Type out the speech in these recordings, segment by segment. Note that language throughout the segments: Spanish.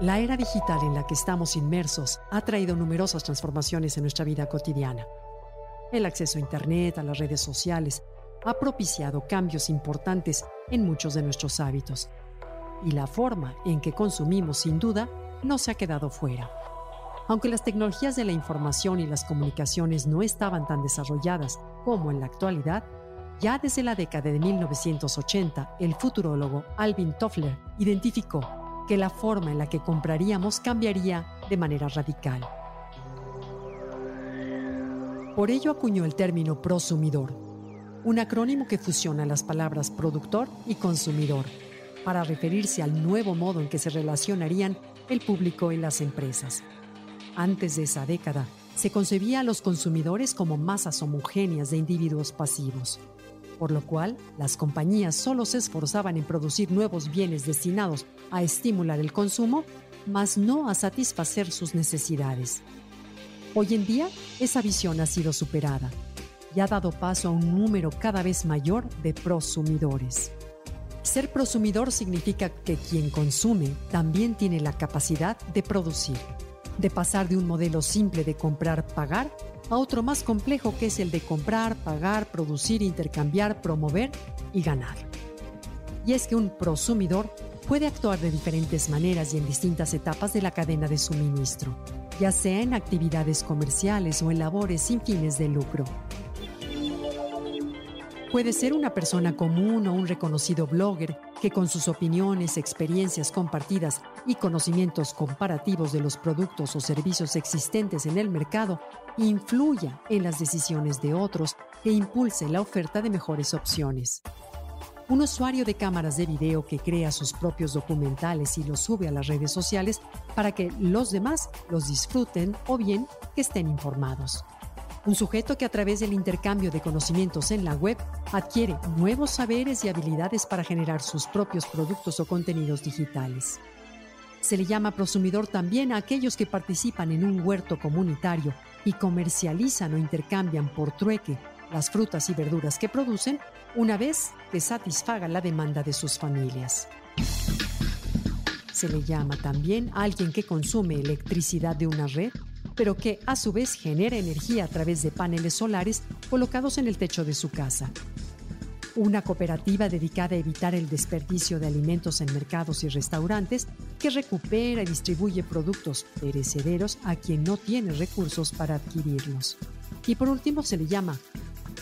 La era digital en la que estamos inmersos ha traído numerosas transformaciones en nuestra vida cotidiana. El acceso a Internet, a las redes sociales, ha propiciado cambios importantes en muchos de nuestros hábitos. Y la forma en que consumimos, sin duda, no se ha quedado fuera. Aunque las tecnologías de la información y las comunicaciones no estaban tan desarrolladas como en la actualidad, ya desde la década de 1980, el futurólogo Alvin Toffler identificó que la forma en la que compraríamos cambiaría de manera radical. Por ello acuñó el término prosumidor, un acrónimo que fusiona las palabras productor y consumidor, para referirse al nuevo modo en que se relacionarían el público y las empresas. Antes de esa década, se concebía a los consumidores como masas homogéneas de individuos pasivos, por lo cual las compañías solo se esforzaban en producir nuevos bienes destinados a estimular el consumo, mas no a satisfacer sus necesidades. Hoy en día, esa visión ha sido superada y ha dado paso a un número cada vez mayor de prosumidores. Ser prosumidor significa que quien consume también tiene la capacidad de producir, de pasar de un modelo simple de comprar-pagar a otro más complejo que es el de comprar, pagar, producir, intercambiar, promover y ganar. Y es que un prosumidor puede actuar de diferentes maneras y en distintas etapas de la cadena de suministro, ya sea en actividades comerciales o en labores sin fines de lucro. Puede ser una persona común o un reconocido blogger que con sus opiniones, experiencias compartidas y conocimientos comparativos de los productos o servicios existentes en el mercado influya en las decisiones de otros e impulse la oferta de mejores opciones. Un usuario de cámaras de video que crea sus propios documentales y los sube a las redes sociales para que los demás los disfruten o bien que estén informados. Un sujeto que a través del intercambio de conocimientos en la web adquiere nuevos saberes y habilidades para generar sus propios productos o contenidos digitales. Se le llama prosumidor también a aquellos que participan en un huerto comunitario y comercializan o intercambian por trueque las frutas y verduras que producen una vez que satisfagan la demanda de sus familias. Se le llama también a alguien que consume electricidad de una red, pero que a su vez genera energía a través de paneles solares colocados en el techo de su casa una cooperativa dedicada a evitar el desperdicio de alimentos en mercados y restaurantes que recupera y distribuye productos perecederos a quien no tiene recursos para adquirirlos. Y por último se le llama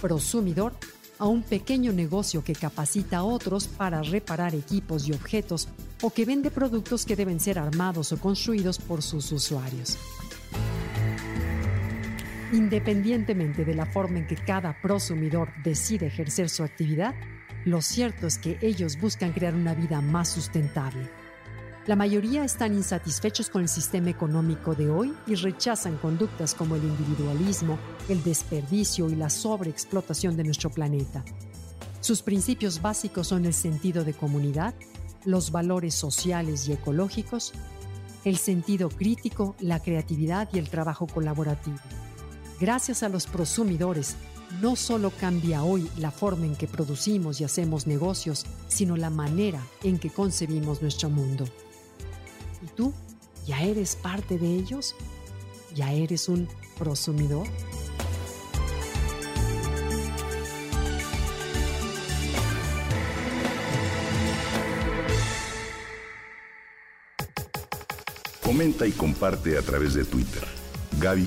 prosumidor a un pequeño negocio que capacita a otros para reparar equipos y objetos o que vende productos que deben ser armados o construidos por sus usuarios. Independientemente de la forma en que cada prosumidor decide ejercer su actividad, lo cierto es que ellos buscan crear una vida más sustentable. La mayoría están insatisfechos con el sistema económico de hoy y rechazan conductas como el individualismo, el desperdicio y la sobreexplotación de nuestro planeta. Sus principios básicos son el sentido de comunidad, los valores sociales y ecológicos, el sentido crítico, la creatividad y el trabajo colaborativo. Gracias a los prosumidores, no solo cambia hoy la forma en que producimos y hacemos negocios, sino la manera en que concebimos nuestro mundo. ¿Y tú? ¿Ya eres parte de ellos? ¿Ya eres un prosumidor? Comenta y comparte a través de Twitter. Gaby